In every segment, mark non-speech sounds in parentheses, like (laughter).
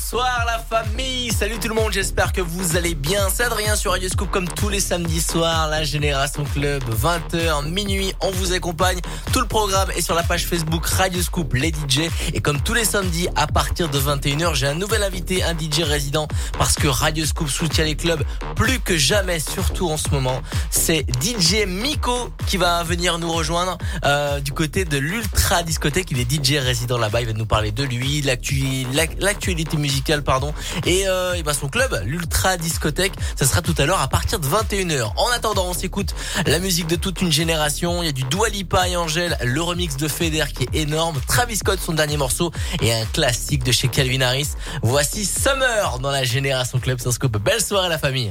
Bonsoir la famille, salut tout le monde, j'espère que vous allez bien. C'est Adrien sur Radio Scoop comme tous les samedis soirs, la Génération Club, 20h, minuit, on vous accompagne. Tout le programme est sur la page Facebook Radio Scoop, les DJ. Et comme tous les samedis, à partir de 21h, j'ai un nouvel invité, un DJ résident, parce que Radio Scoop soutient les clubs plus que jamais, surtout en ce moment. C'est DJ Miko qui va venir nous rejoindre euh, du côté de l'Ultra Discothèque. Il est DJ résident là-bas, il va nous parler de lui, l'actualité pardon. Et, euh, bah son club, l'Ultra Discothèque, ça sera tout à l'heure à partir de 21h. En attendant, on s'écoute la musique de toute une génération. Il y a du Dua Lipa et Angèle, le remix de Feder qui est énorme, Travis Scott son dernier morceau et un classique de chez Calvin Harris. Voici Summer dans la Génération Club sans. Belle soirée la famille.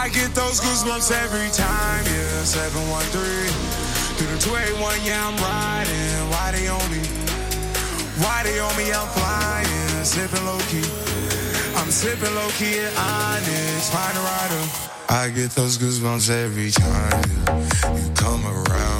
I get those goosebumps every time, yeah. 713 through the 281, yeah, I'm riding. Why they on me? Why they on me? I'm flying, sipping low key. I'm sipping low key at Onyx, find a rider. I get those goosebumps every time you come around,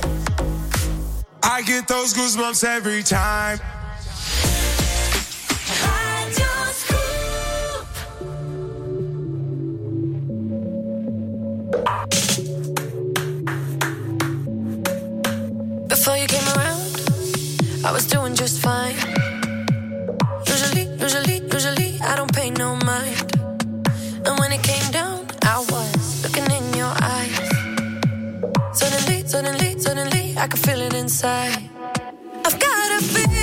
I get those goosebumps every time. Before you came around, I was doing just fine. Usually, usually, usually, I don't pay no mind. And when it came down, I was looking in your eyes. Suddenly, suddenly, I could feel it inside. I've got a fever,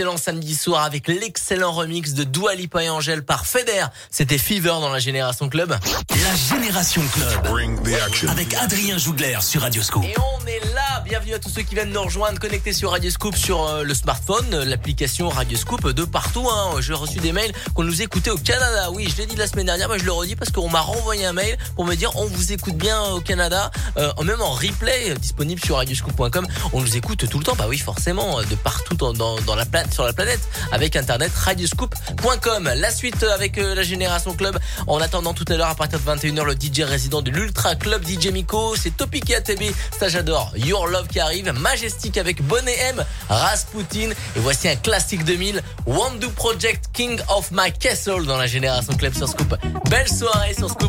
excellent samedi soir avec l'excellent remix de Dua Lipa et Angèle par Feder. C'était Fever dans la Génération Club. La Génération Club. Avec Adrien Jougler sur Radioscope. Et on est là. Bienvenue à tous ceux qui viennent nous rejoindre, connectés sur Radioscope sur euh, le smartphone, euh, l'application Radioscope de partout. Hein. J'ai reçu des mails qu'on nous écoutait au Canada. Oui, je l'ai dit la semaine dernière, mais je le redis parce qu'on m'a renvoyé un mail me dire on vous écoute bien au Canada, euh, même en replay disponible sur radioscope.com. On nous écoute tout le temps. Bah oui, forcément, de partout dans, la planète, sur la planète, avec internet radioscope.com. La suite avec la Génération Club. En attendant tout à l'heure à partir de 21h, le DJ résident de l'Ultra Club DJ Miko, c'est Topic et ATB. Ça j'adore. Your Love qui arrive, Majestic avec Bonnet M, Rasputin et voici un classique 2000, One Project King of My Castle dans la Génération Club sur Scoop. Belle soirée sur Scoop.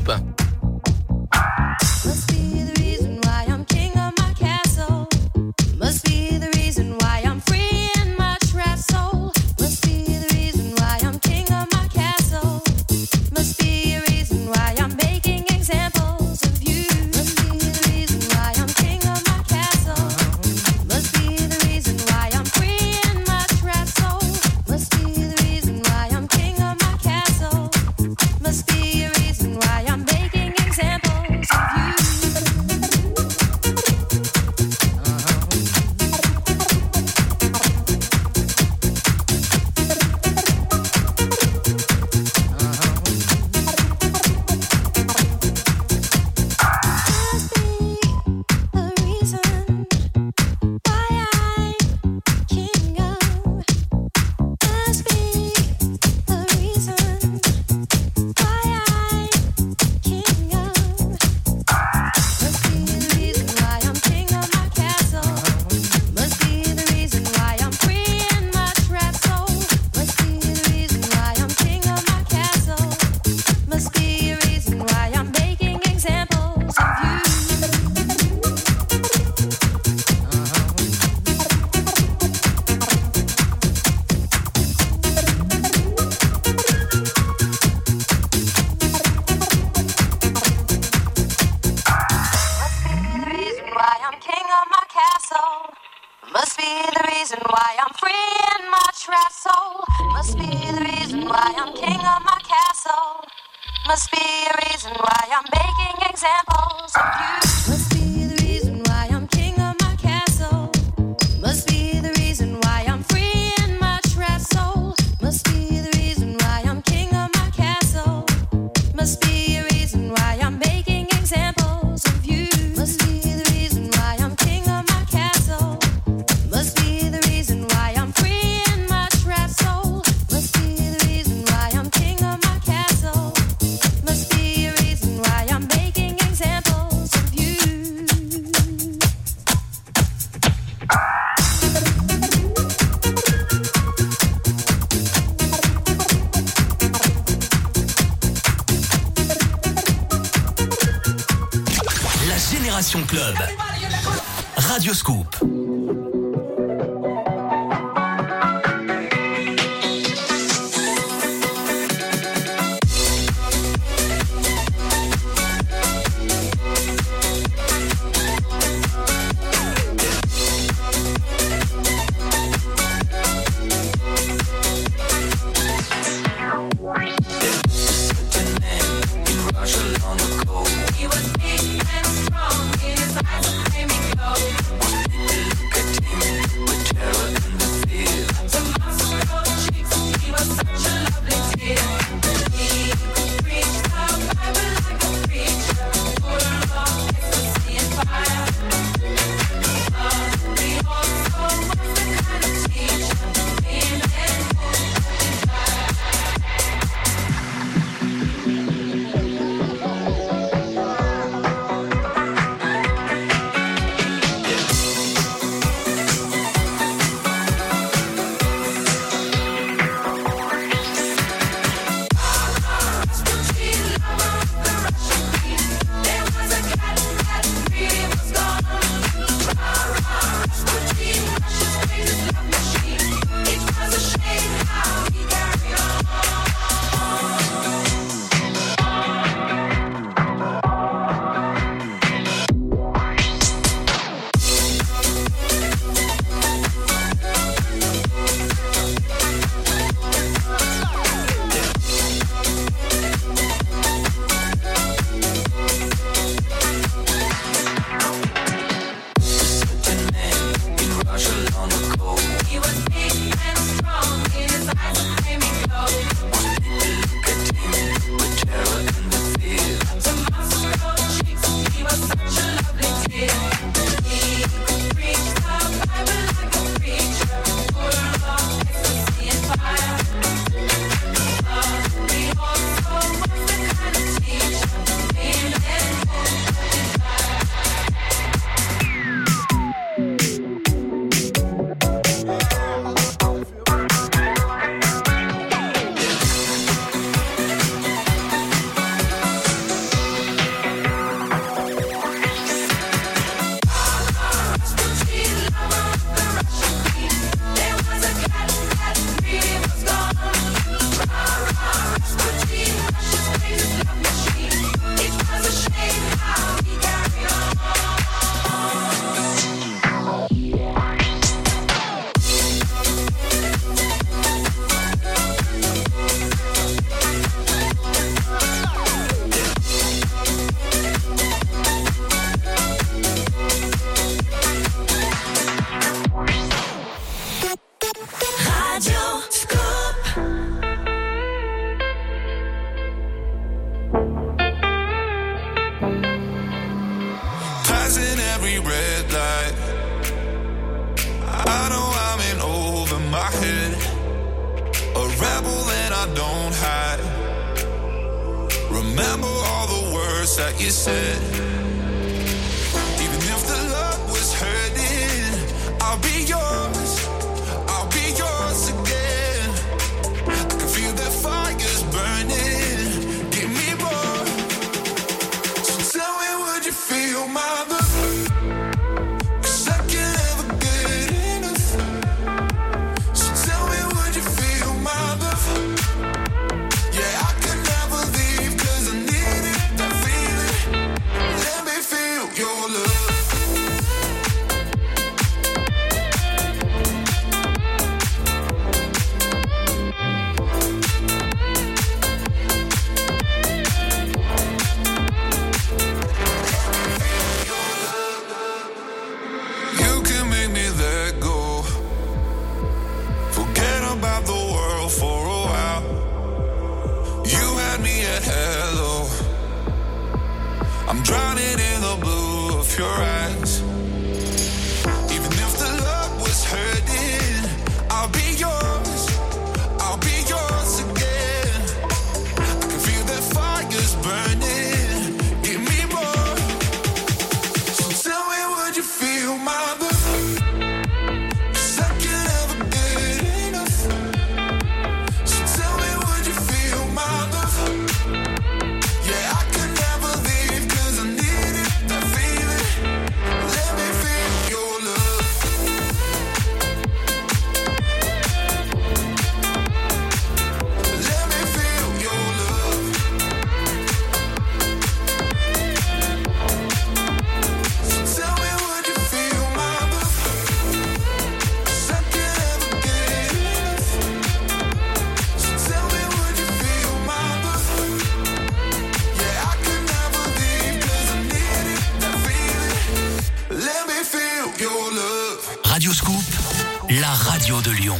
La radio de Lyon.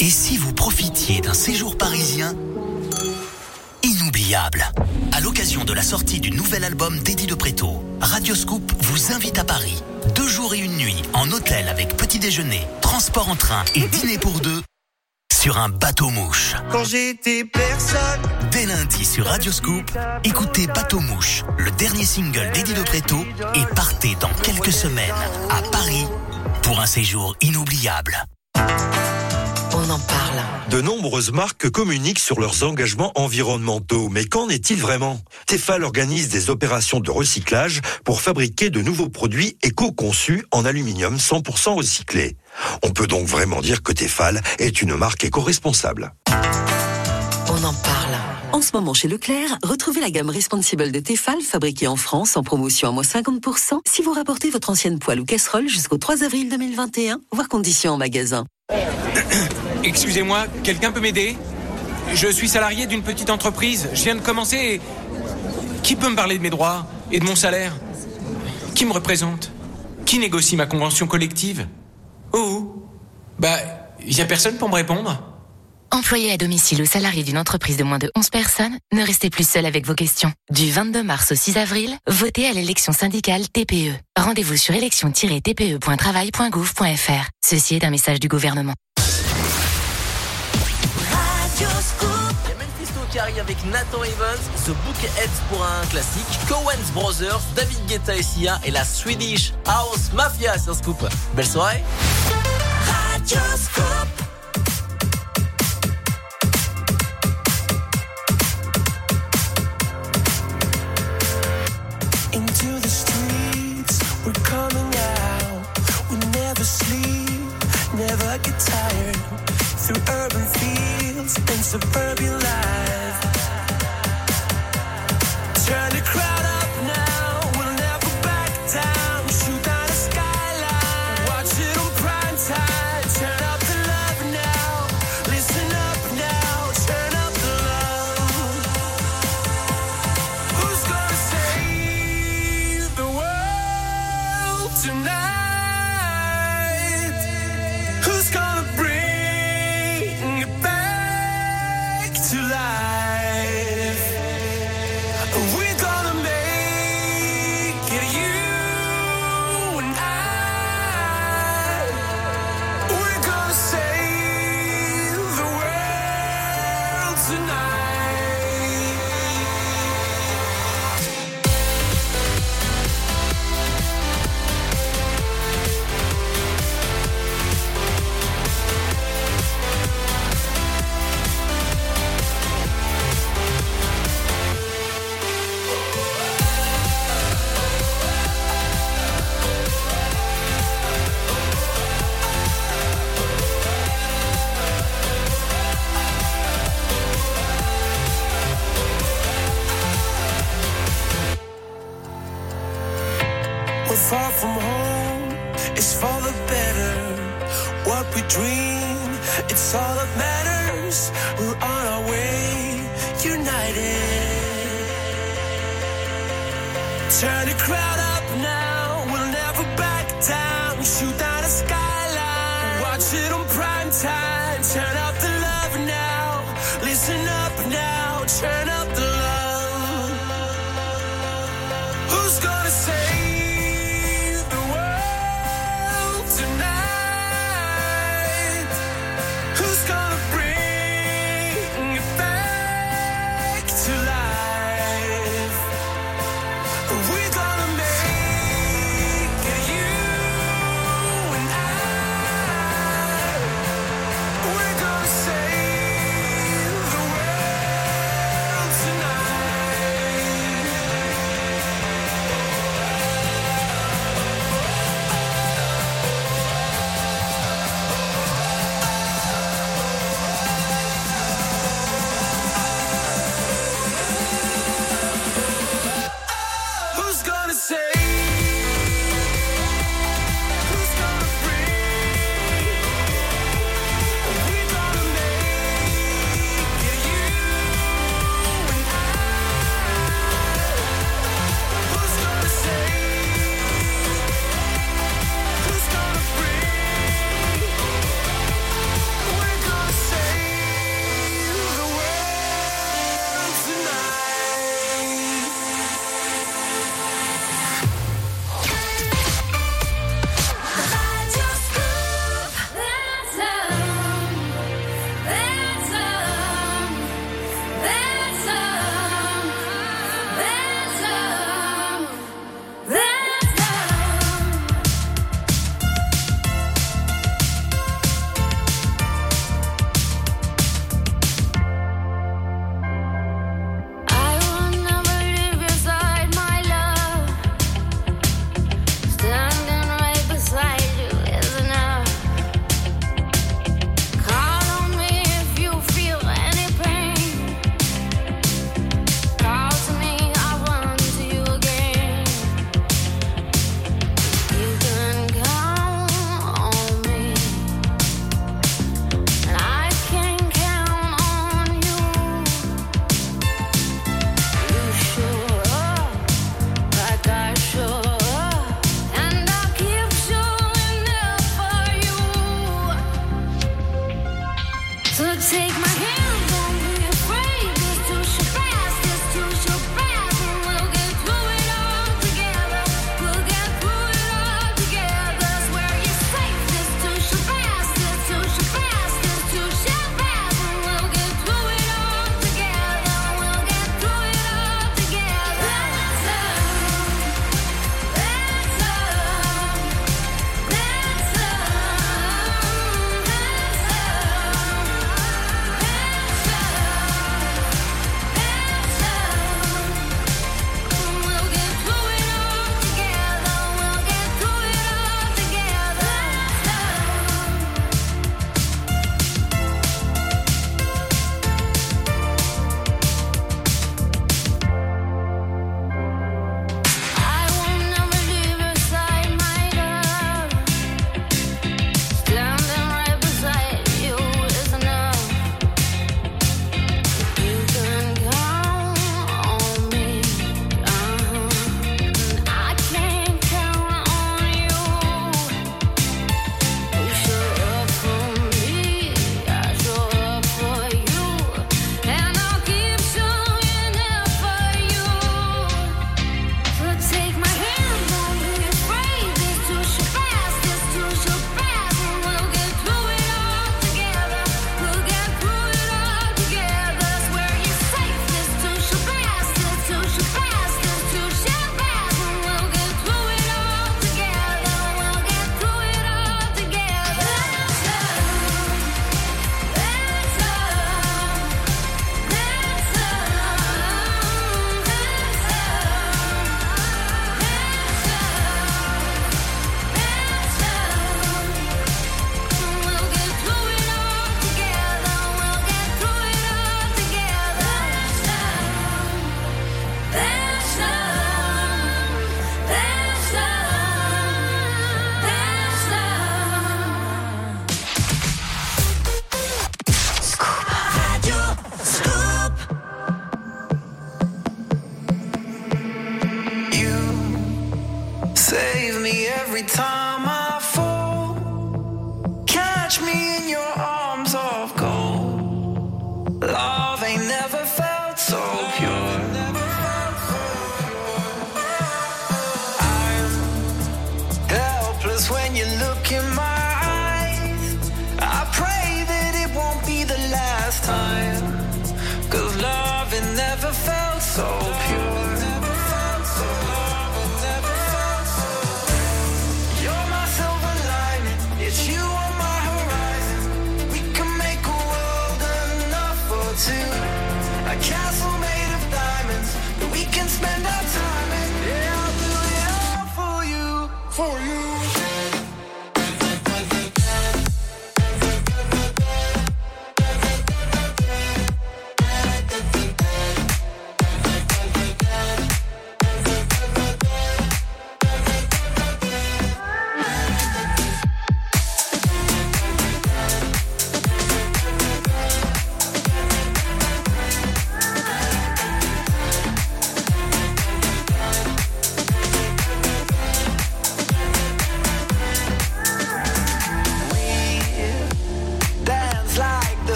Et si vous profitiez d'un séjour parisien inoubliable? À l'occasion de la sortie du nouvel album d'Eddie de Préto, Radio Scoop vous invite à Paris. Deux jours et une nuit en hôtel avec petit déjeuner, transport en train et dîner pour deux sur un bateau mouche. Quand j'étais personne. Dès lundi sur Radio Scoop, écoutez Bateau Mouche, le dernier single d'Eddie de Préto, et partez dans quelques semaines à Paris pour un séjour inoubliable. On en parle. De nombreuses marques communiquent sur leurs engagements environnementaux, mais qu'en est-il vraiment? Tefal organise des opérations de recyclage pour fabriquer de nouveaux produits éco-conçus en aluminium 100% recyclé. On peut donc vraiment dire que Tefal est une marque éco-responsable. On en parle. En ce moment chez Leclerc, retrouvez la gamme Responsible de Tefal fabriquée en France en promotion à moins 50% si vous rapportez votre ancienne poêle ou casserole jusqu'au 3 avril 2021, voire conditions en magasin. (coughs) Excusez-moi, quelqu'un peut m'aider? Je suis salarié d'une petite entreprise. Je viens de commencer et... Qui peut me parler de mes droits et de mon salaire? Qui me représente? Qui négocie ma convention collective? Oh Bah, y a personne pour me répondre Employé à domicile ou salarié d'une entreprise de moins de 11 personnes, ne restez plus seul avec vos questions. Du 22 mars au 6 avril, votez à l'élection syndicale TPE. Rendez-vous sur élection-tpe.travail.gouv.fr. Ceci est un message du gouvernement. Il y a Mephisto qui arrive avec Nathan Evans, The Bookheads pour un classique, Cohen's Brothers, David Guetta et Sia et la Swedish House Mafia sur Scoop. Belle soirée Radio Scoop. Tired. Through urban fields and suburban life. Turn the crowd We're on our way, united. Turn crowd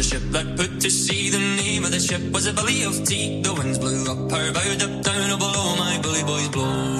a ship that put to sea. The name of the ship was a belly of tea. The winds blew up her bow, dipped down, oh blow, my bully boys blow.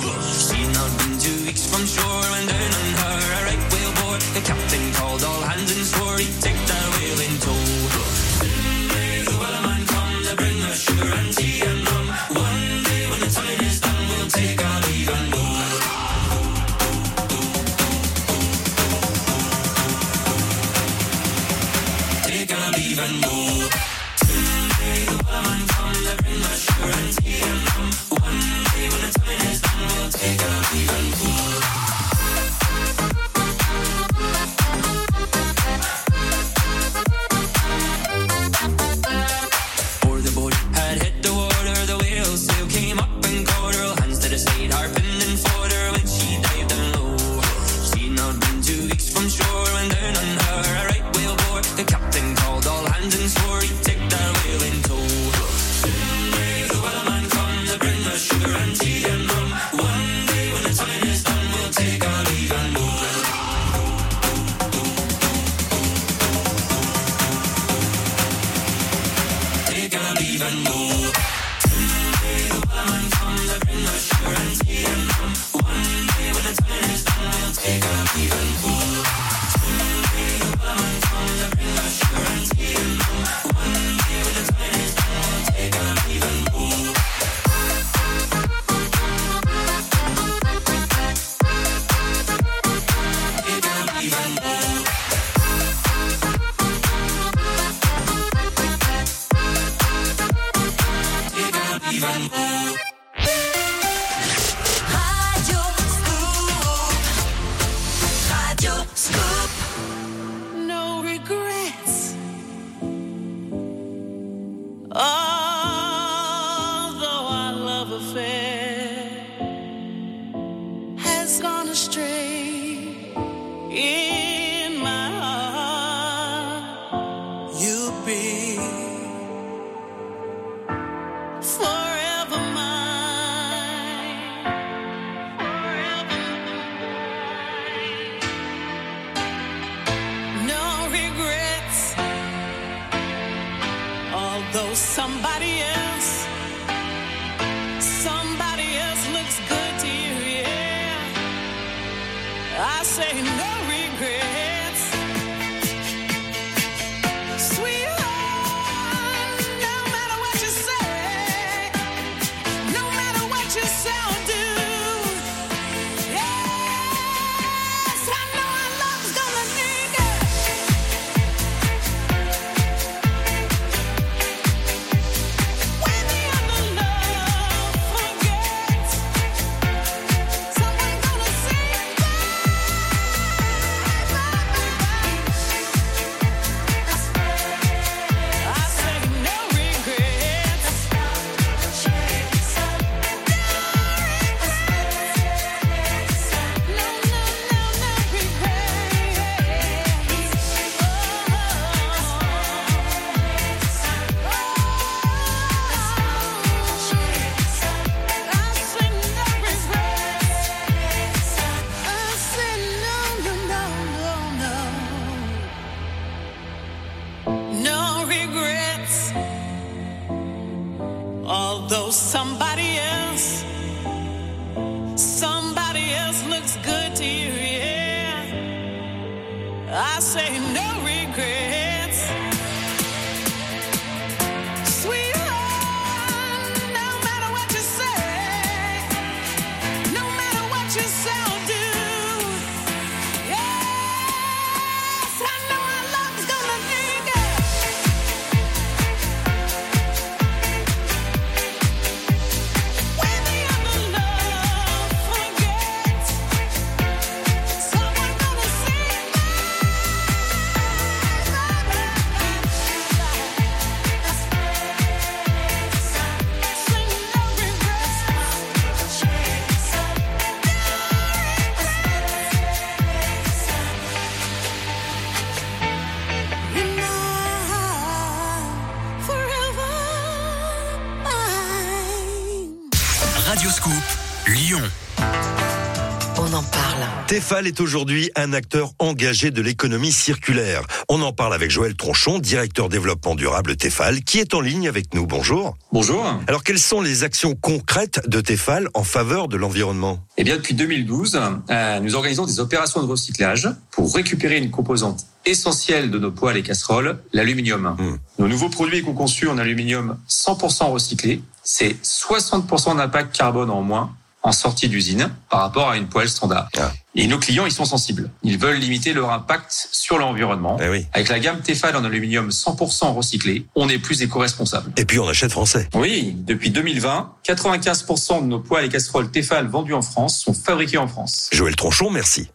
Tefal est aujourd'hui un acteur engagé de l'économie circulaire. On en parle avec Joël Tronchon, directeur développement durable Tefal, qui est en ligne avec nous. Bonjour. Bonjour. Alors, quelles sont les actions concrètes de Tefal en faveur de l'environnement? Eh bien, depuis 2012, euh, nous organisons des opérations de recyclage pour récupérer une composante essentielle de nos poêles et casseroles, l'aluminium. Hmm. Nos nouveaux produits éco-conçus en aluminium 100% recyclé, c'est 60% d'impact carbone en moins en sortie d'usine par rapport à une poêle standard. Ah. Et nos clients, ils sont sensibles. Ils veulent limiter leur impact sur l'environnement. Eh oui. Avec la gamme Tefal en aluminium 100% recyclé, on est plus éco-responsable. Et puis on achète français. Oui, depuis 2020, 95% de nos poêles et casseroles Tefal vendus en France sont fabriqués en France. Joël Tronchon, merci.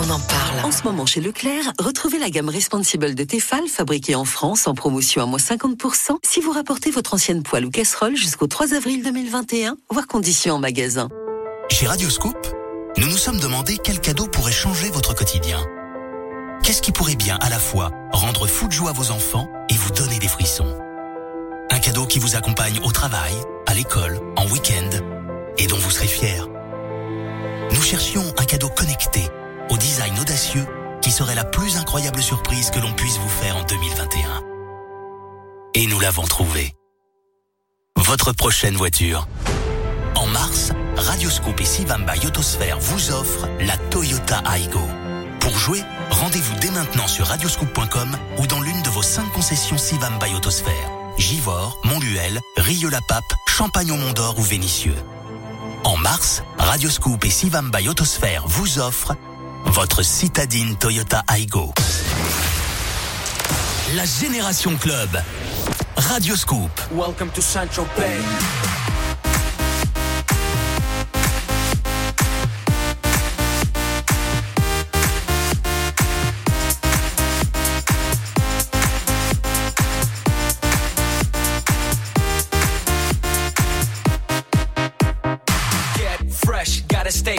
On en parle. En ce moment chez Leclerc, retrouvez la gamme Responsible de Tefal fabriquée en France en promotion à moins 50% si vous rapportez votre ancienne poêle ou casserole jusqu'au 3 avril 2021, voire conditions en magasin. Chez Radioscoop, nous nous sommes demandé quel cadeau pourrait changer votre quotidien. Qu'est-ce qui pourrait bien à la fois rendre fou de joie vos enfants et vous donner des frissons? Un cadeau qui vous accompagne au travail, à l'école, en week-end et dont vous serez fier. Nous cherchions un cadeau connecté, au design audacieux, qui serait la plus incroyable surprise que l'on puisse vous faire en 2021. Et nous l'avons trouvé. Votre prochaine voiture. En mars, Radioscope et Sivamba Yotosphère vous offrent la Toyota Aygo. Pour jouer, rendez-vous dès maintenant sur radioscoop.com ou dans l'une de vos cinq concessions Sivamba Yotosphère. Givors, Montluel, Rieux-la-Pape, Champagne-au-Mont-d'Or ou Vénissieux. En mars, Radioscoop et Sivamba Yotosphère vous offrent votre citadine Toyota Aygo. La Génération Club. Radioscoop. Welcome to Central Bay. Get fresh, gotta stay.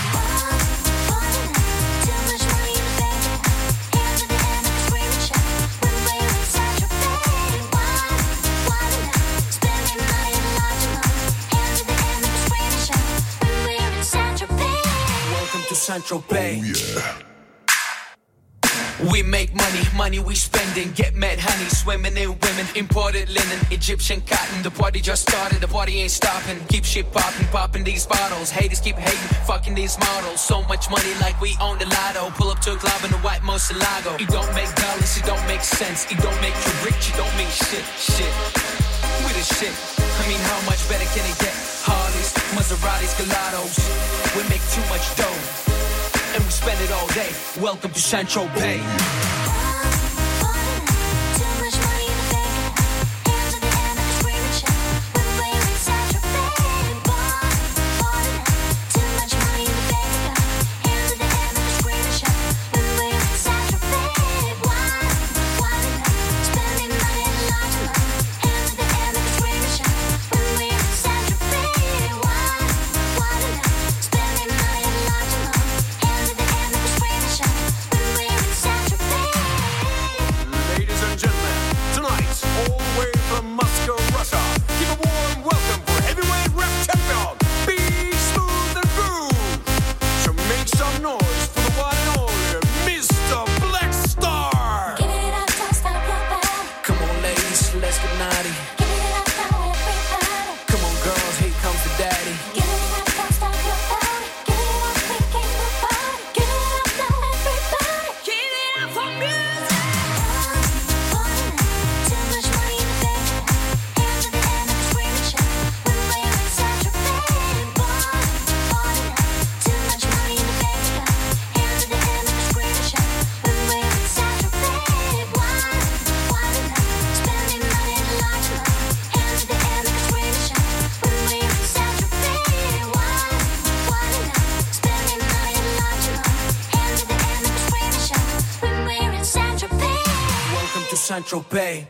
Central oh, Bay. We make money, money we spending. Get mad honey, swimming in women. Imported linen, Egyptian cotton. The party just started, the party ain't stopping. Keep shit popping, popping these bottles. Haters keep hating, fucking these models. So much money like we own the lotto. Pull up to a club in a white Moselago. It don't make dollars, it don't make sense. It don't make you rich, it don't mean shit, shit. We the shit. I mean, how much better can it get? Harleys, Maseratis, Gelatos. We make too much dough and we spend it all day. Welcome to Central Bay.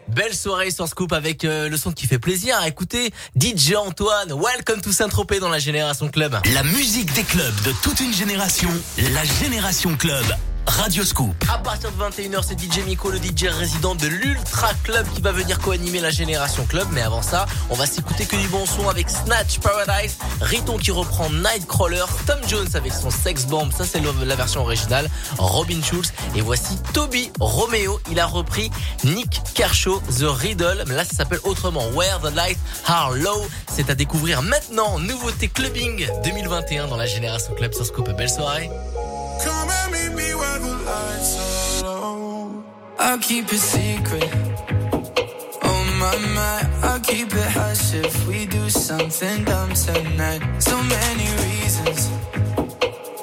Belle soirée sur Scoop avec euh, le son qui fait plaisir à écouter. DJ Antoine, welcome to Saint-Tropez dans la Génération Club. La musique des clubs de toute une génération, la Génération Club. Radio Scoop. À partir de 21h, c'est DJ Miko, le DJ résident de l'Ultra Club qui va venir co-animer la Génération Club. Mais avant ça, on va s'écouter que du bon son avec Snatch Paradise, Riton qui reprend Nightcrawler, Tom Jones avec son Sex Bomb, ça c'est la version originale, Robin Schulz. Et voici Toby Romeo, il a repris Nick Kershaw, The Riddle. Mais là, ça s'appelle autrement Where the Lights Are Low. C'est à découvrir maintenant. Nouveauté clubbing 2021 dans la Génération Club sur Scoop. Belle soirée. I'll keep it secret. Oh my my, I'll keep it hush if we do something dumb tonight. So many reasons.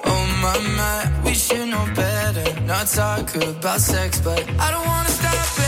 Oh my my, we should know better. Not talk about sex, but I don't wanna stop it.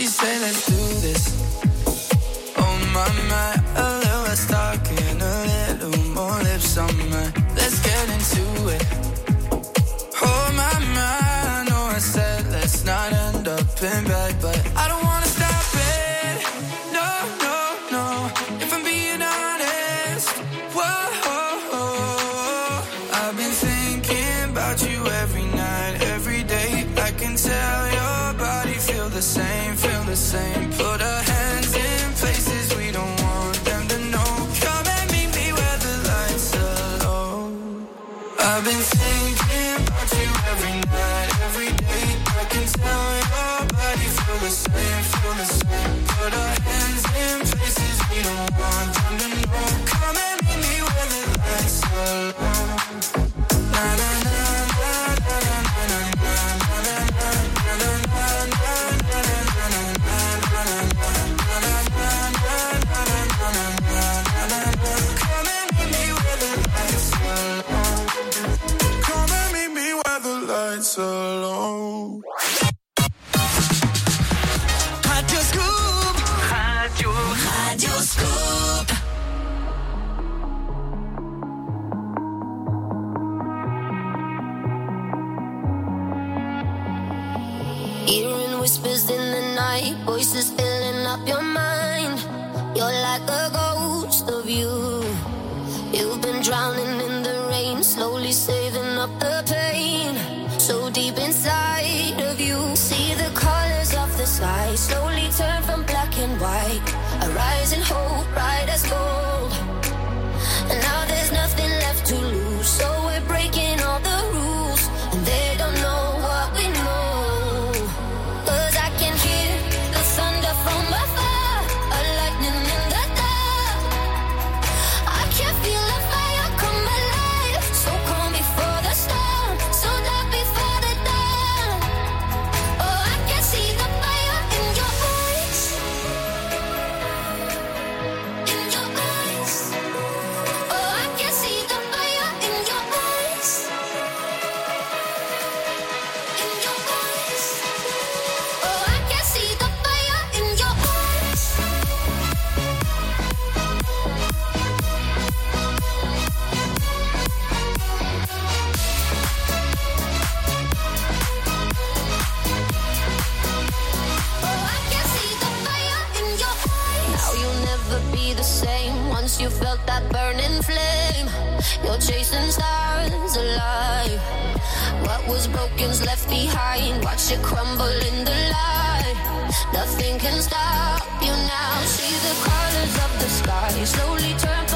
She said, let's do this. Oh my my, a little less talking, a little more lips on my. Let's get into it. Oh my my, I know I said let's not end up in bed, broken's left behind. Watch it crumble in the light. Nothing can stop you now. See the colors of the sky slowly turn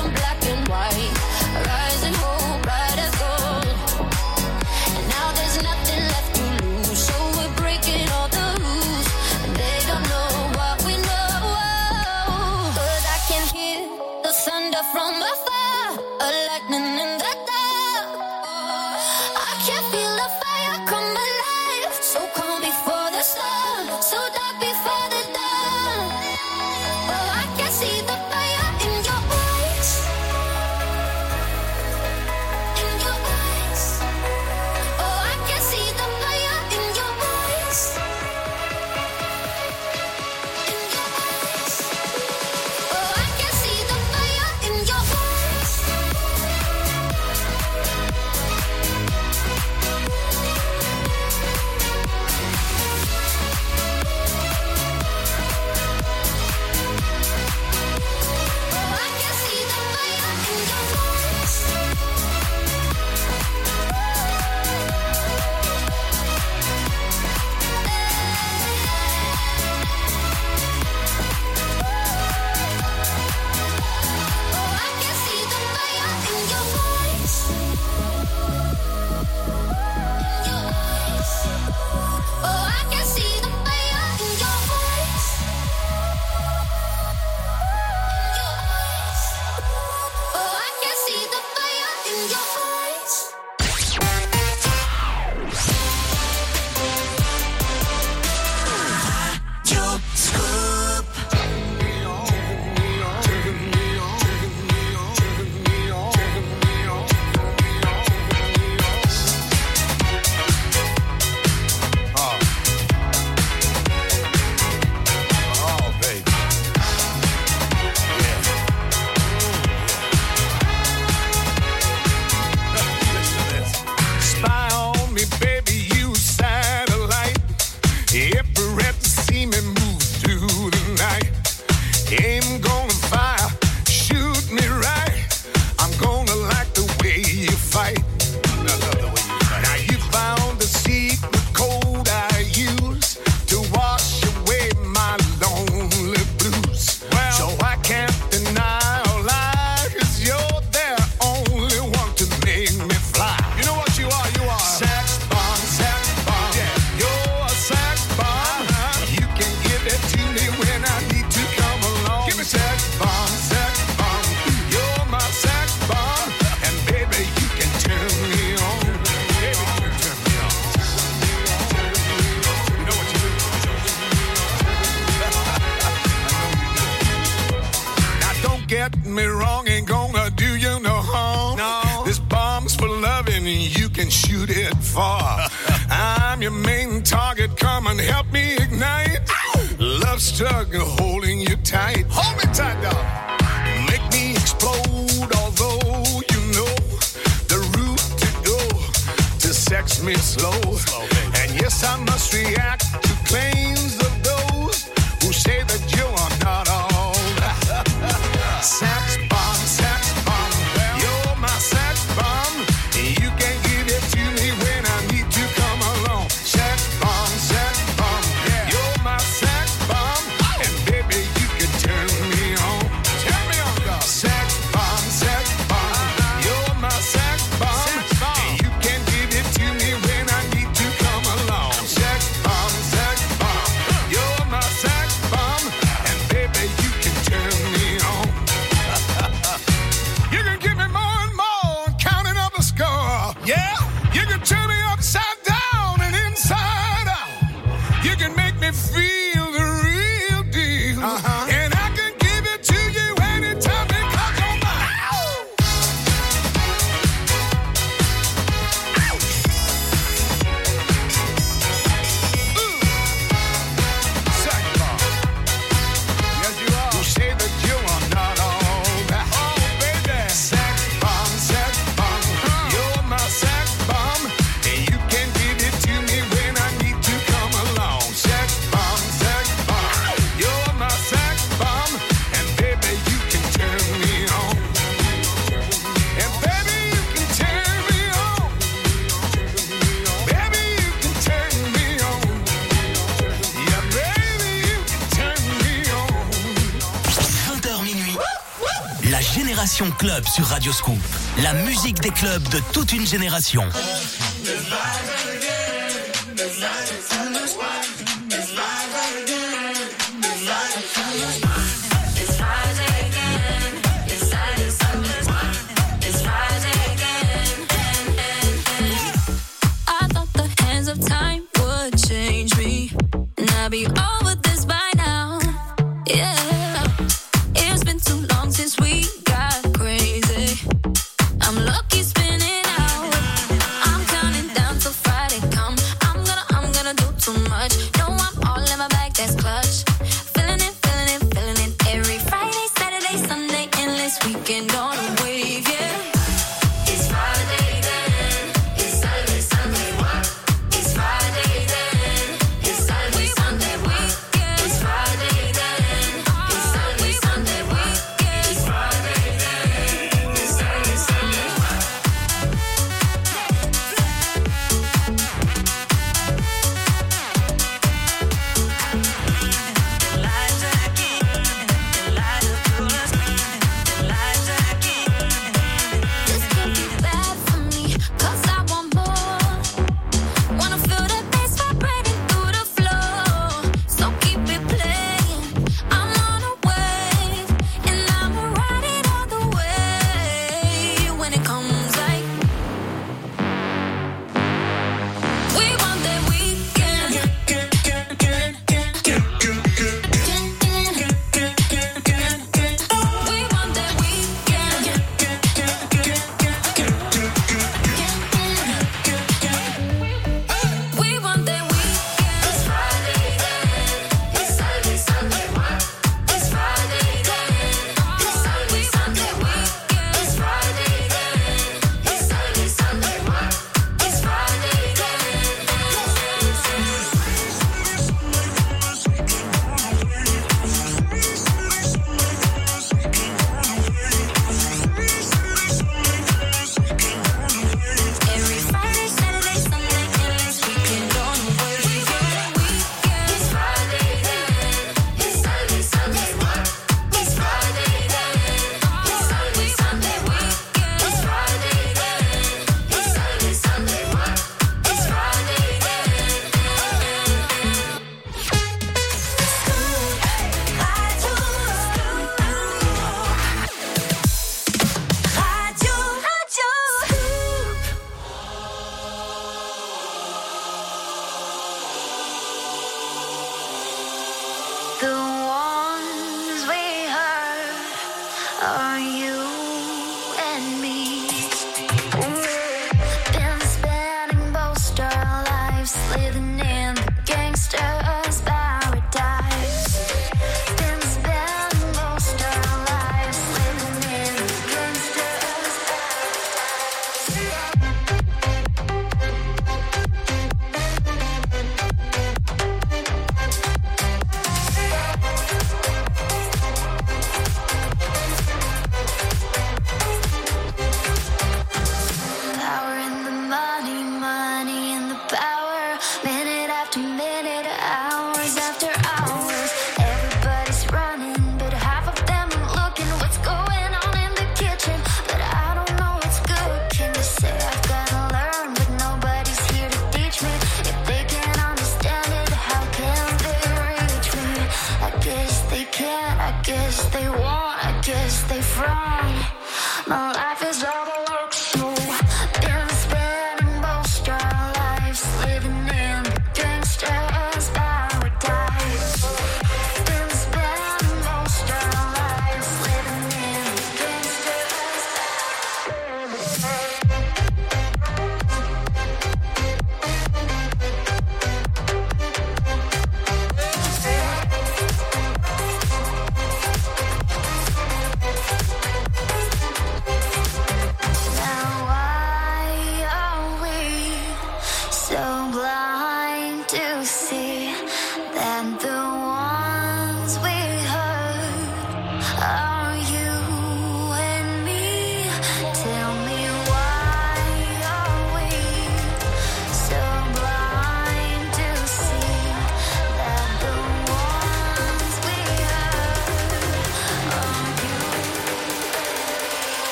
de toute une génération.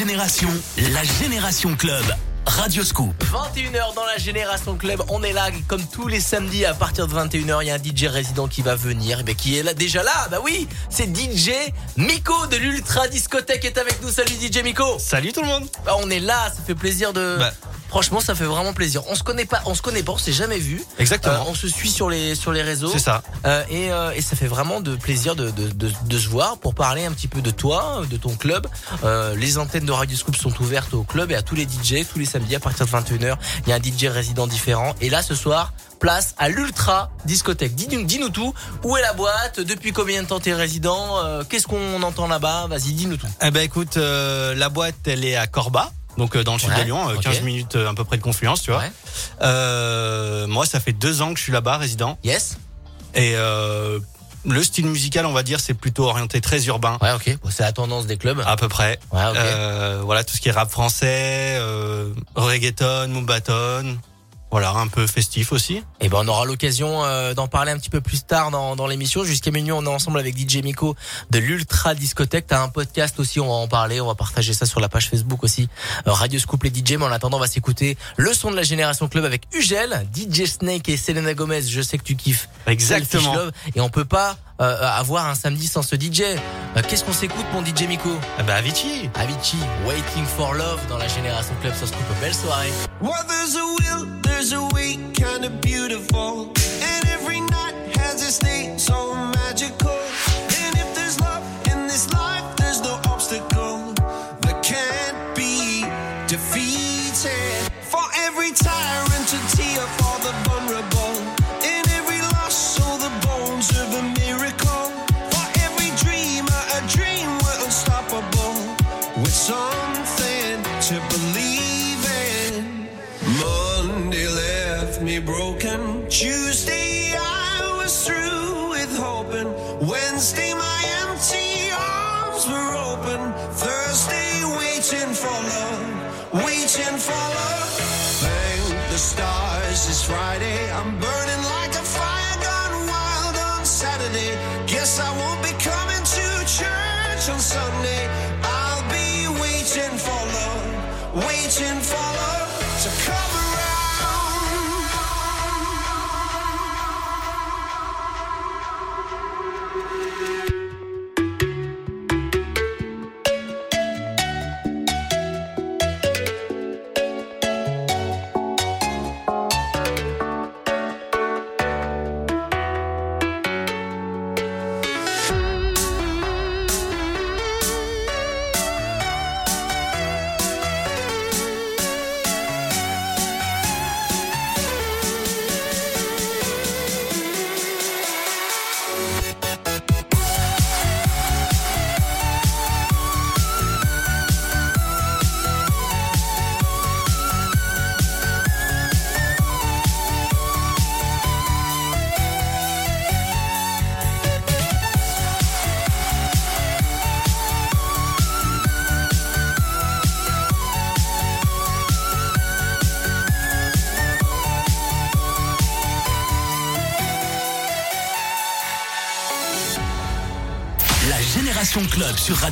Génération. La Génération Club. Radio Scoop. 21h dans la Génération Club, on est là comme tous les samedis à partir de 21h, il y a un DJ résident qui va venir, eh bien, qui est là déjà là, bah oui, c'est DJ Miko de l'Ultra Discothèque est avec nous. Salut DJ Miko. Salut tout le monde. Bah, on est là, ça fait plaisir de Franchement, ça fait vraiment plaisir. On se connaît pas, on se connaît pas, on s'est jamais vu. Exactement. Euh, on se suit sur les sur les réseaux. C'est ça. Euh, et, euh, et ça fait vraiment de plaisir de, de, de, de se voir pour parler un petit peu de toi, de ton club. Euh, les antennes de Radio Scoop sont ouvertes au club et à tous les DJ tous les samedis à partir de 21h. Il y a un DJ résident différent. Et là, ce soir, place à l'Ultra Discothèque. Dis-nous dis-nous tout. Où est la boîte? Depuis combien de temps t'es résident? Euh, Qu'est-ce qu'on entend là-bas? Vas-y, dis-nous tout. Eh ben écoute, euh, la boîte elle est à Corba. Donc euh, dans le sud Ouais, de Lyon, euh, ok. 15 minutes euh, à peu près de Confluence, tu vois. Euh, moi, ça fait deux ans que je suis là-bas, résident. Yes. Et euh, le style musical, on va dire, c'est plutôt orienté très urbain. Ouais, ok. Bon, c'est la tendance des clubs. À peu près. Ouais, ok. Euh, voilà, tout ce qui est rap français, euh, reggaeton, mumbaton. Voilà, un peu festif aussi. Et ben on aura l'occasion euh, d'en parler un petit peu plus tard dans, dans l'émission. Jusqu'à minuit, on est ensemble avec DJ Miko de l'Ultra Discothèque. T'as un podcast aussi, on va en parler, on va partager ça sur la page Facebook aussi. Euh, Radio Scoop les DJ. Mais en attendant, on va s'écouter le son de la Génération Club avec Ugel, DJ Snake et Selena Gomez. Je sais que tu kiffes. Exactement. Love. Et on peut pas avoir un samedi sans ce DJ. Euh, Qu'est-ce qu'on s'écoute, mon DJ Miko? Ah bah Avicii. Avicii, Waiting for Love dans la Génération Club sur Scoop. Belle soirée. Well, there's a will, there's a way, kind of beautiful. And every night has its day, so magical. And if there's love in this life,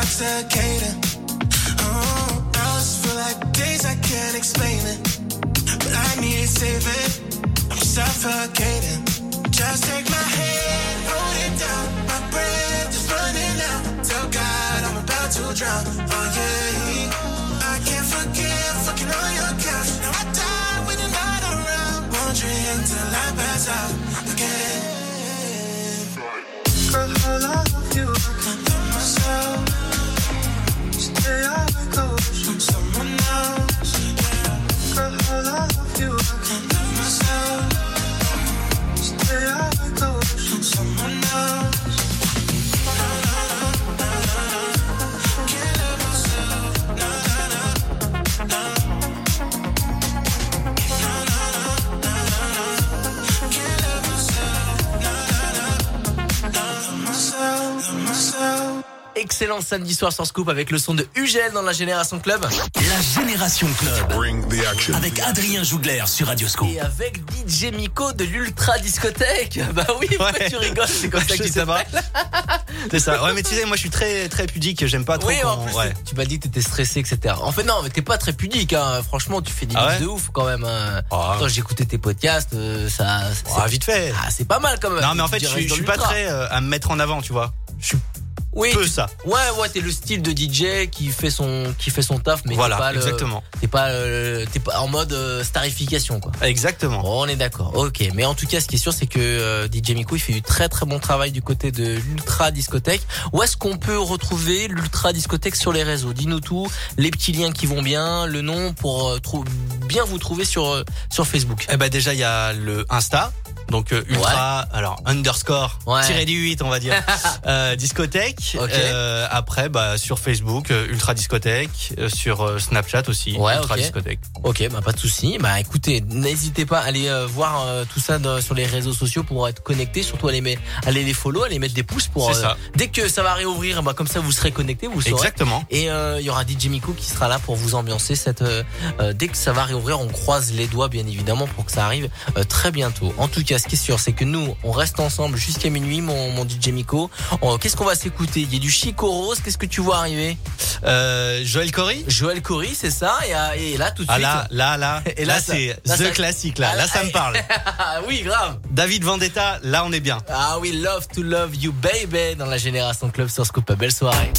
intoxicating. Oh, I just feel like days I can't explain it. But I need saving. I'm suffocating. Just take my hand, hold it down. My breath is running out. Tell God I'm about to drown. Oh, yeah. I can't forget fucking on your couch. Now I die when you're not around. Wondering till I pass out again. Girl, I love you. I love myself another love goes from someone else. Excellent samedi soir sur Scoop avec le son de Ugel dans la Génération Club. La Génération Club. Avec Adrien Jougler sur Radio Scoop. Et avec DJ Miko de l'Ultra Discothèque. (laughs) Bah oui, pourquoi tu rigoles C'est comme (laughs) ça que tu Ça va. t'appelles C'est ça. Ouais, mais tu sais, moi je suis très très pudique, j'aime pas trop. Oui, en plus, ouais. tu m'as dit que t'étais stressé, etc. En fait, non, mais t'es pas très pudique, hein. Franchement, tu fais des Ah ouais de ouf quand même. hein. Attends, j'ai écouté tes podcasts, euh, ça. Ah, vite fait. Ah, c'est pas mal quand même. Non, mais en fait, je, suis- je dans suis pas très euh, à me mettre en avant, tu vois. Je suis Oui, peu ça. Ouais, ouais, t'es le style de DJ qui fait son, qui fait son taf, mais Voilà, t'es pas le- exactement. T'es pas, euh, t'es pas en mode euh, starification, quoi. Exactement. Bon, on est d'accord. Ok, mais en tout cas, ce qui est sûr, c'est que euh, DJ Miko, il fait du très très bon travail du côté de l'ultra discothèque. Où est-ce qu'on peut retrouver l'ultra discothèque sur les réseaux? Dis-nous tout, les petits liens qui vont bien, le nom pour bien vous trouver sur sur Facebook. Eh ben déjà il y a le Insta. Donc euh, ultra, alors underscore Ouais. tiré du 8 on va dire (laughs) euh, discothèque. Ok. Euh, après bah sur Facebook euh, ultra discothèque, euh, sur euh, Snapchat aussi Ouais, ultra discothèque. Ok, bah pas de souci. Bah écoutez, n'hésitez pas à aller euh, voir euh, tout ça dans- sur les réseaux sociaux pour être connecté. Surtout aller les aller les follow, aller mettre des pouces pour. euh, ça. Dès que ça va réouvrir, bah comme ça vous serez connecté, vous saurez. Exactement. Et euh, il y aura DJ Miko qui sera là pour vous ambiancer cette. dès que ça va réouvrir, on croise les doigts bien évidemment pour que ça arrive euh, très bientôt. En tout cas, ce qui est sûr, c'est que nous, on reste ensemble jusqu'à minuit, mon, mon DJ Miko. Qu'est-ce qu'on va s'écouter? Il y a du Chico Rose. Qu'est-ce que tu vois arriver? Euh, Joël Cory. Joël Cory, c'est ça. Et, euh, et là tout de Ah suite. là là là (laughs) Et là, c'est the ça- classique là. Là ça me parle. Ah (laughs) oui, grave. David Vendetta, là on est bien. Ah oui, Love to Love You Baby dans la Génération Club sur Scoop. Belle soirée.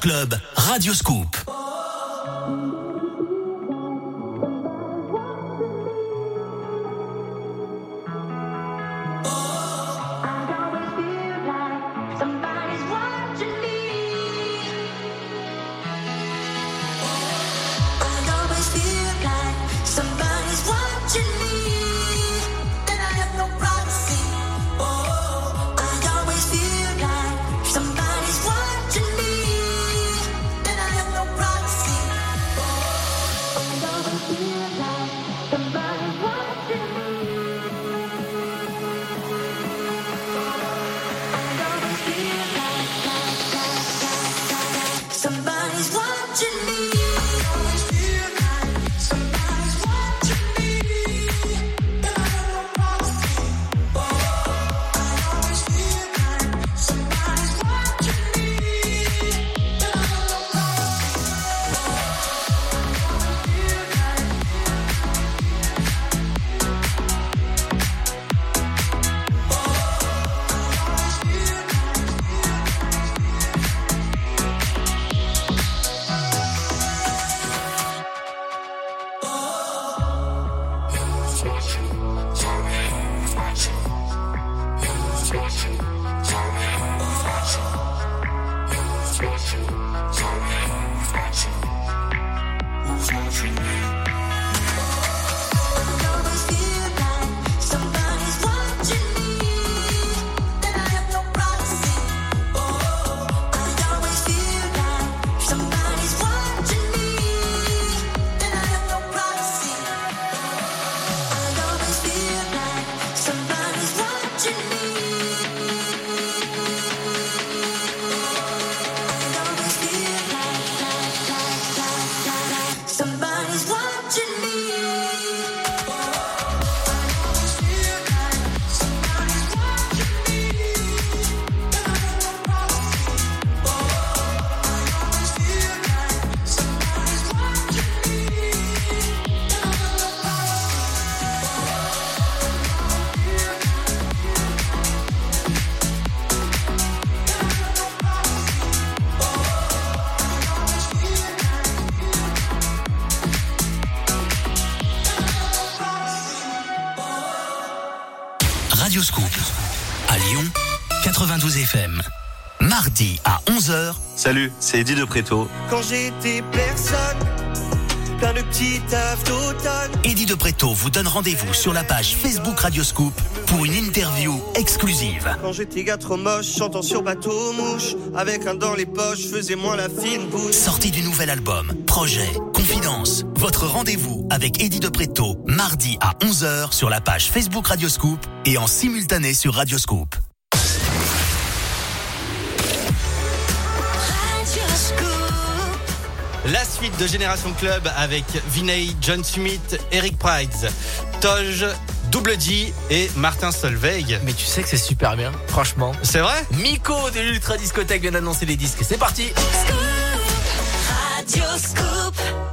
Club, Radio Scoop. Salut, c'est Eddie de Préto. Quand j'étais personne, plein de petits d'automne. Eddie de Préto vous donne rendez-vous sur la page Facebook Radioscoop pour une interview exclusive. Quand j'étais gars trop moche, sur bateau mouche, avec un dans les poches, faisais moins la fine bouche. Sortie du nouvel album, projet, confidence. Votre rendez-vous avec Eddie de Préto, mardi à 11h sur la page Facebook Radioscoop et en simultané sur Radioscoop. suite de Génération Club avec Vinay, John Smith, Eric Prides, Toj, Double G et Martin Solveig. Mais tu sais que c'est super bien, franchement. C'est vrai? Miko de l'Ultra Discothèque vient d'annoncer les disques. C'est parti Radio Scoop.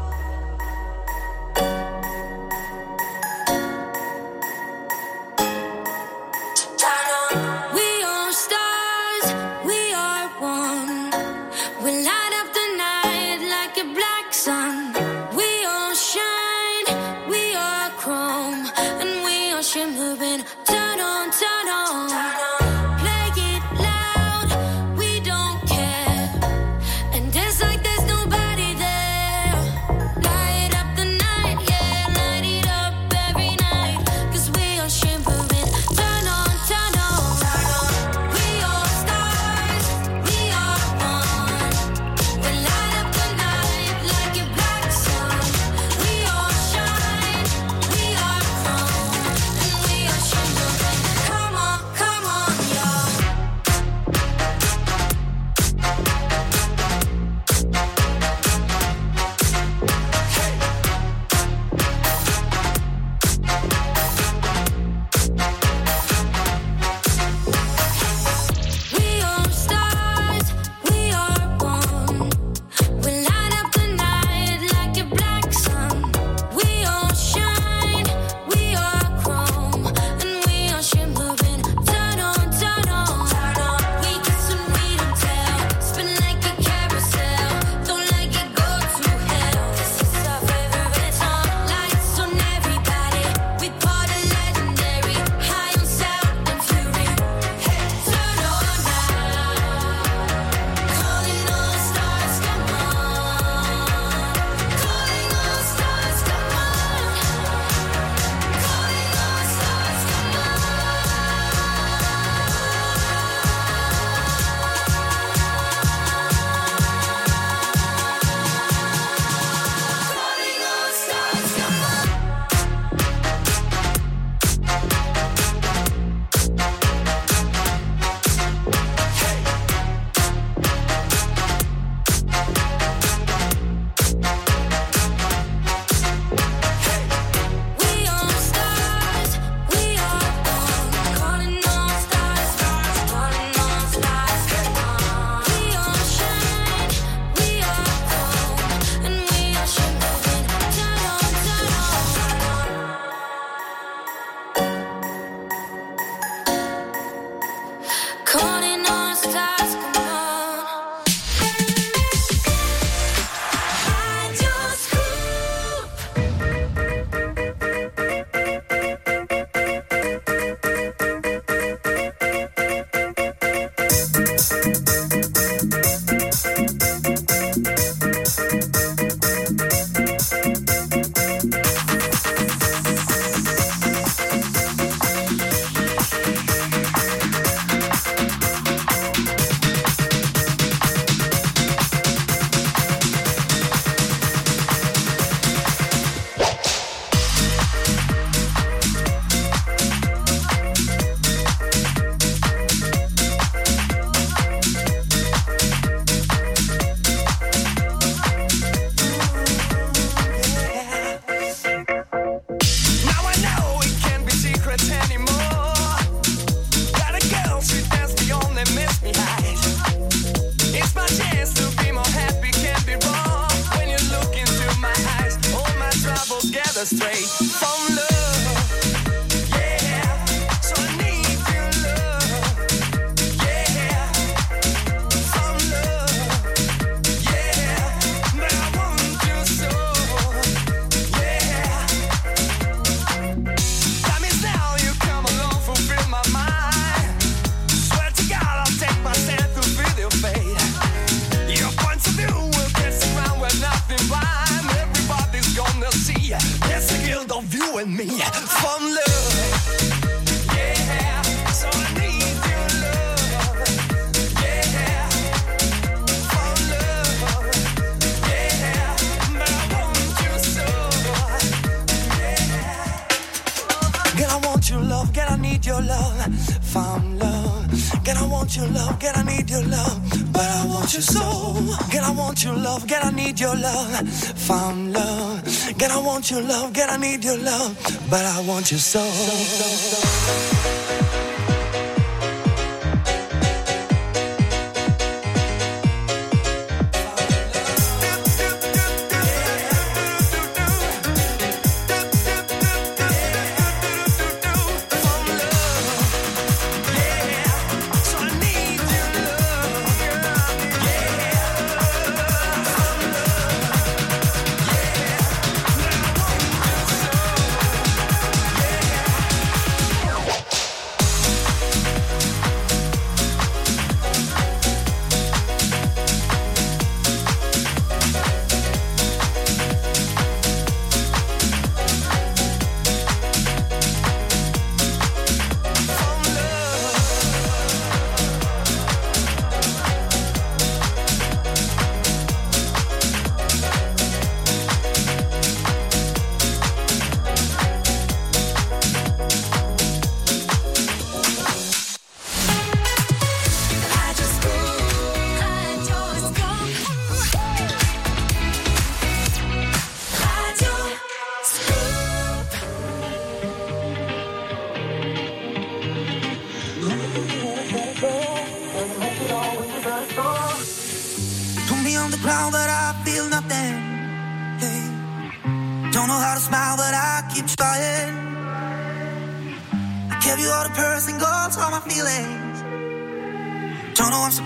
Found love. Girl, I want your love, girl, I need your love. But I want your soul.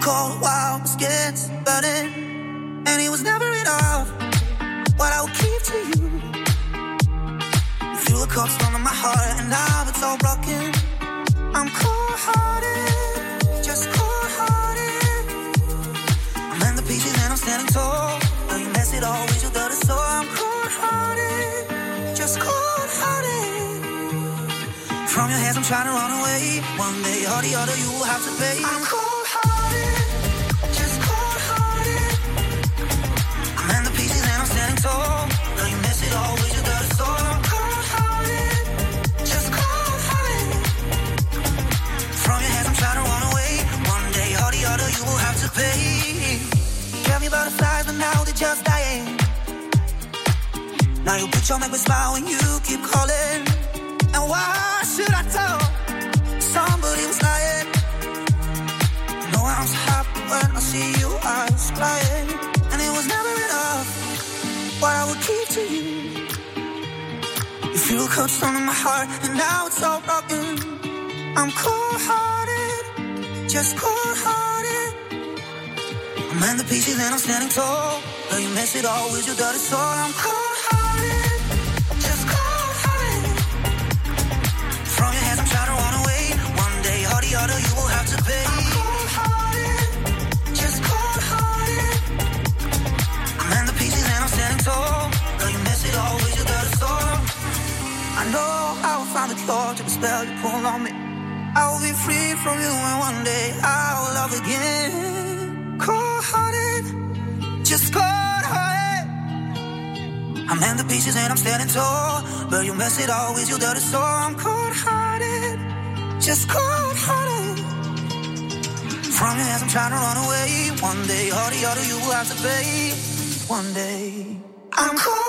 Cold, wow, my skin's burning. And it was never enough. What I would keep to you. You threw a cold stone in my heart, and now it's all broken. I'm cold hearted, just cold hearted. I'm in the pieces and I'm standing tall. Though you mess it all with your dirty soul. I'm cold hearted, just cold hearted. From your hands, I'm trying to run away. One day or the other, you will have to pay. I'm cold tall. Though you mess it all with your dirty soul. I'm cold hearted, just cold hearted. From your hands, I'm trying to run away. One day or the other, you will have to pay. I'm cold hearted, just cold hearted. I'm in the pieces and I'm standing tall. Though you it all. I know I will find the cure to the spell you pull on me. I will be free from you and one day I will love again. I'm in the pieces and I'm standing tall. But you mess it all with your dirty soul. I'm cold hearted, just cold hearted. From your hands, I'm trying to run away. One day or the other, you will have to pay. One day, I'm cold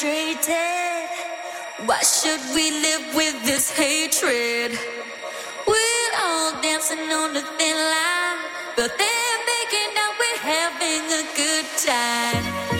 frustrated. Why should we live with this hatred? We're all dancing on a thin line, but they're making out we're having a good time.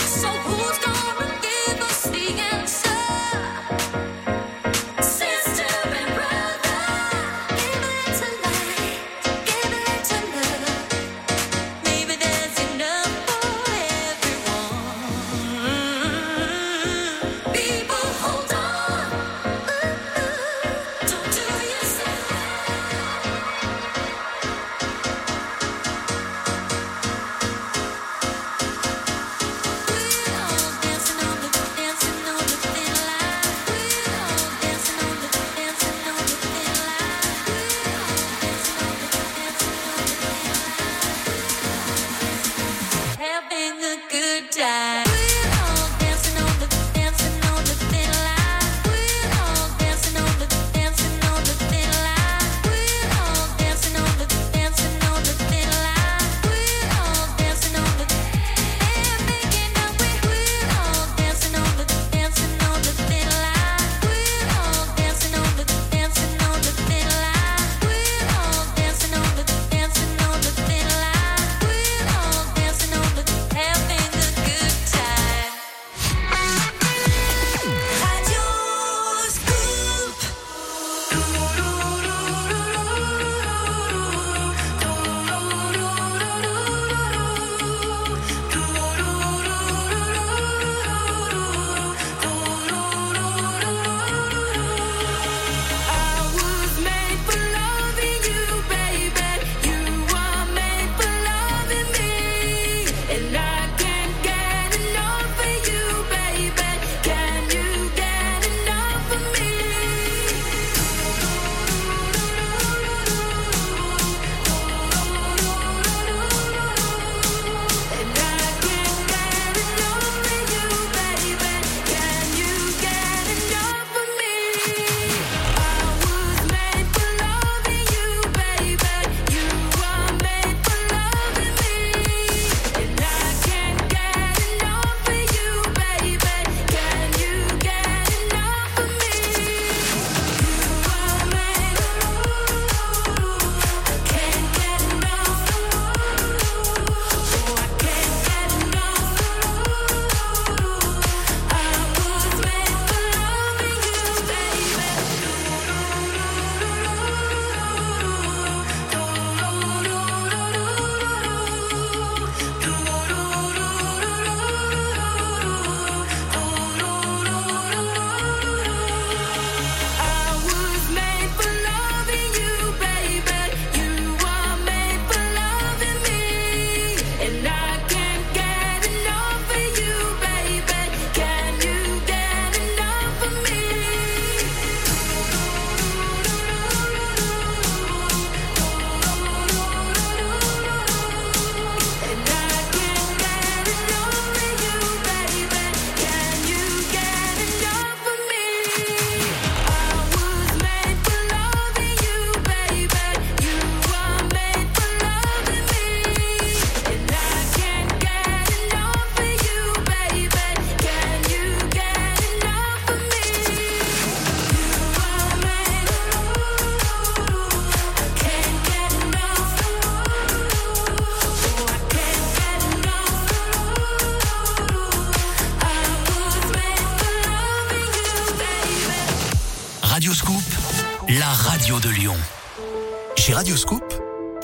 Radioscoop,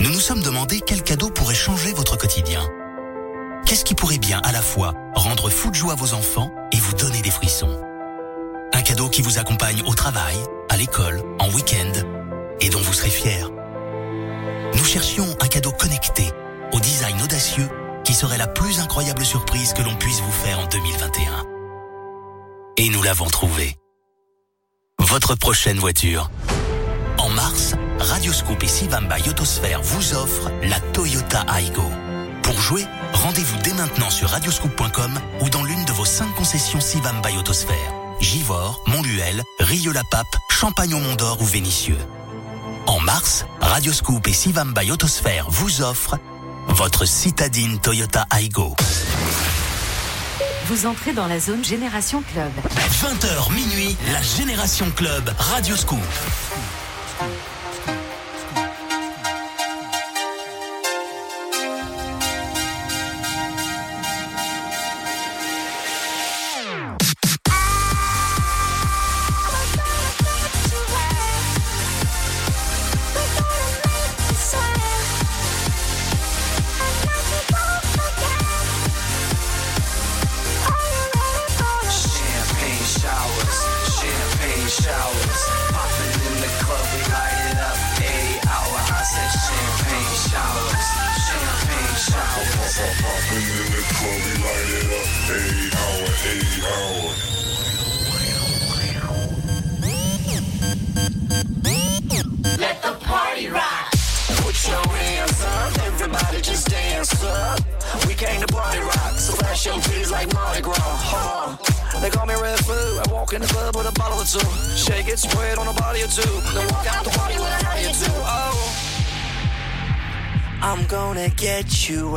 nous nous sommes demandé quel cadeau pourrait changer votre quotidien. Qu'est-ce qui pourrait bien à la fois rendre fou de joie vos enfants et vous donner des frissons? Un cadeau qui vous accompagne au travail, à l'école, en week-end et dont vous serez fier. Nous cherchions un cadeau connecté, au design audacieux, qui serait la plus incroyable surprise que l'on puisse vous faire en 2021. Et nous l'avons trouvé. Votre prochaine voiture. Radioscoop et Sivamba Yotosphère vous offrent la Toyota Aygo. Pour jouer, rendez-vous dès maintenant sur radioscoop.com ou dans l'une de vos cinq concessions Sivamba Yotosphère. Givors, Montluel, Rieux-la-Pape, Champagne au Mont-d'Or ou Vénissieux. En mars, Radioscoop et Sivamba Yotosphère vous offrent votre citadine Toyota Aygo. Vous entrez dans la zone Génération Club. 20h minuit, la Génération Club Radioscoop. You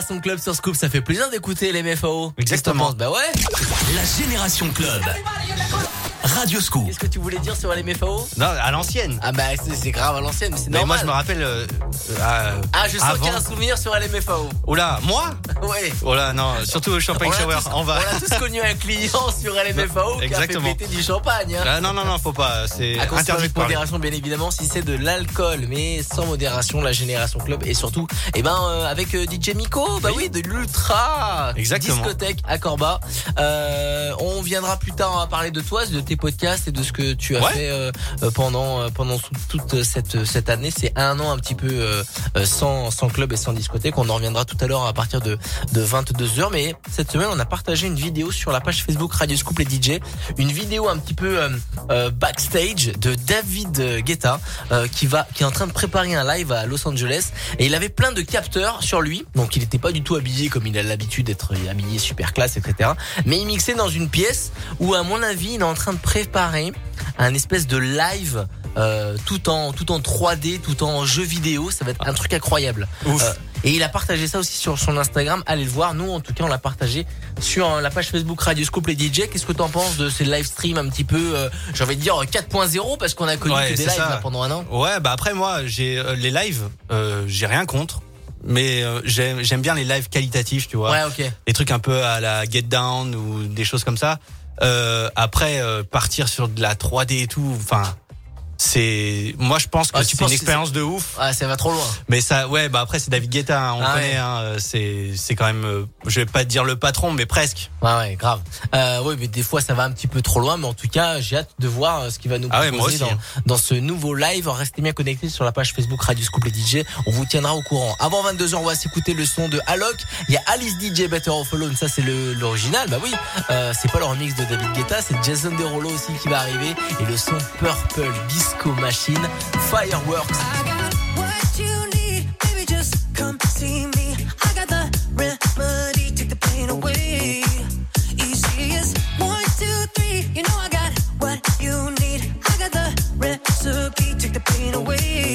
la Génération Club sur Scoop, ça fait plaisir d'écouter les MFAO. Exactement. Bah ouais. La Génération Club. Radioscoop. Qu'est-ce que tu voulais dire sur les MFAO Non, à l'ancienne. Ah bah c'est grave à l'ancienne, mais c'est Mais normal. moi, je me rappelle. euh, euh, Ah, je sens qu'il y a un souvenir sur LMFAO. Oh là, moi? (laughs) Ouais. Oh là, non, surtout au champagne On shower. tous- On va. On a tous connu un client (laughs) sur LMFAO qui a fait péter du champagne. hein. Ah, non, non, non, faut pas. C'est interdit de modération, bien évidemment, si c'est de l'alcool, mais sans modération, la génération club et surtout, eh ben, euh, avec euh, DJ Miko, bah oui, de l'ultra discothèque à Corba. On viendra plus tard à parler de toi, de tes podcasts et de ce que tu as Ouais. fait euh, euh, pendant euh, pendant toute cette cette année. C'est un an un petit peu euh, euh, sans sans club et sans discothèque. On en reviendra tout à l'heure à partir de de 22 h Mais cette semaine, on a partagé une vidéo sur la page Facebook Radio Scoop les DJ, une vidéo un petit peu euh, euh, backstage de David Guetta euh, qui va qui est en train de préparer un live à Los Angeles et il avait plein de capteurs sur lui. Donc il n'était pas du tout habillé comme il a l'habitude d'être habillé super classe, etc. Mais il mixait dans une pièce où, à mon avis, il est en train de préparer un espèce de live euh, tout en tout en 3D, tout en jeu vidéo. Ça va être un truc incroyable. Ouf. Euh, Et il a partagé ça aussi sur son Instagram. Allez le voir. Nous, en tout cas, on l'a partagé sur euh, la page Facebook Radio Scoop les DJ. Qu'est-ce que t'en penses de ces live streams un petit peu, euh, j'ai envie de dire 4.0 parce qu'on a connu Ouais, que des lives là, pendant un an. Ouais, bah après moi, j'ai euh, les lives, euh, j'ai rien contre, mais euh, j'aime bien les lives qualitatifs, tu vois. Ouais, ok. Des trucs un peu à la Get Down ou des choses comme ça. Euh, après, euh, partir sur de la 3D et tout, enfin, c'est, moi je pense que Ah, c'est une expérience de ouf. Ah, ça va trop loin. Mais ça, ouais, bah après c'est David Guetta, hein, on Ah connaît, ouais. hein, euh, c'est c'est quand même, euh, je vais pas dire le patron, mais presque. Ouais, ouais, grave. Euh, ouais, mais des fois ça va un petit peu trop loin, mais en tout cas, j'ai hâte de voir euh, ce qu'il va nous Ah ouais, proposer moi aussi, dans, dans ce nouveau live. Restez bien connectés sur la page Facebook Radio Scoop les DJ. On vous tiendra au courant. Avant 22h, on va s'écouter le son de Alok. Il y a Alice DJ Better Off Alone. Ça, c'est le- l'original. Bah oui, euh, c'est pas le remix de David Guetta, c'est Jason Derulo aussi qui va arriver. Et le son Purple Disco Machine Fireworks. Need, baby, just come see me. I got the remedy, take the pain away. Easy as one, two, three. You know I got what you need. I got the recipe, take the pain away.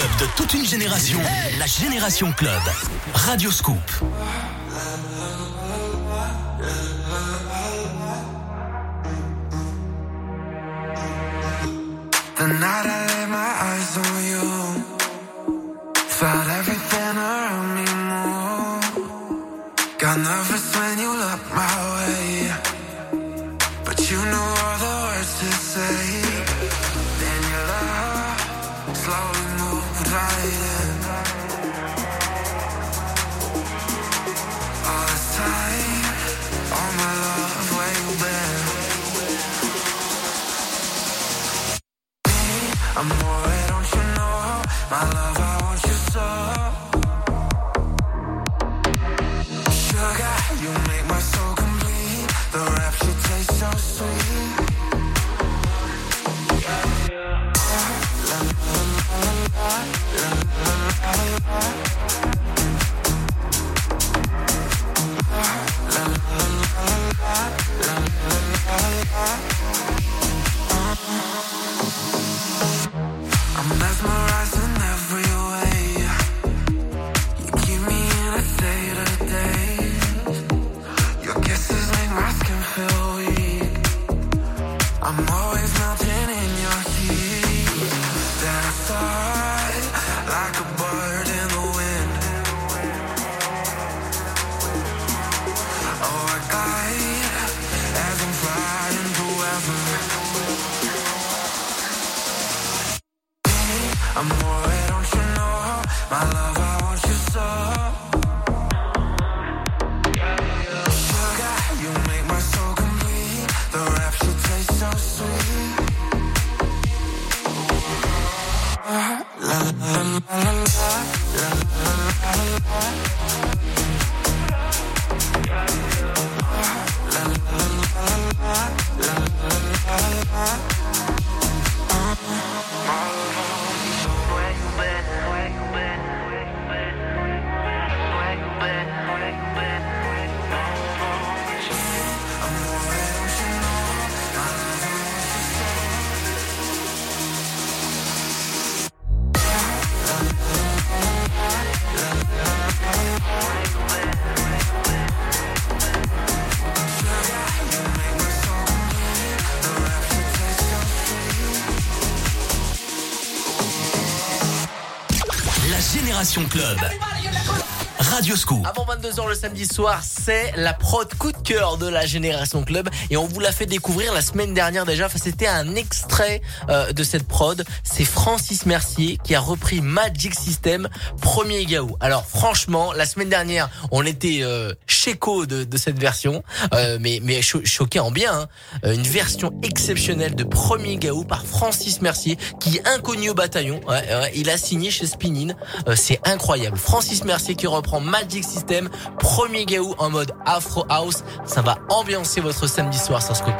club de toute une génération, la Génération Club. Radio Scoop. The night I laid my eyes on you, felt everything around me move. Got nervous. Club. Radio Scoop. Avant 22h le samedi soir, c'est la prod coup de cœur de la Génération Club et on vous l'a fait découvrir la semaine dernière déjà. Enfin, c'était un extrait euh, de cette prod. C'est Francis Mercier qui a repris Magic System, premier Gaou. Alors franchement, la semaine dernière, on était euh, chéco de, cette version, euh, mais mais cho- choqué en bien. hein. Euh, Une version exceptionnelle de premier Gaou par Francis Mercier qui est inconnu au bataillon. Il a signé chez Spinin. Euh, c'est incroyable. Francis Mercier qui reprend Magic System, premier Gaou en mode Afro House. Ça va ambiancer votre samedi soir sur Scoop.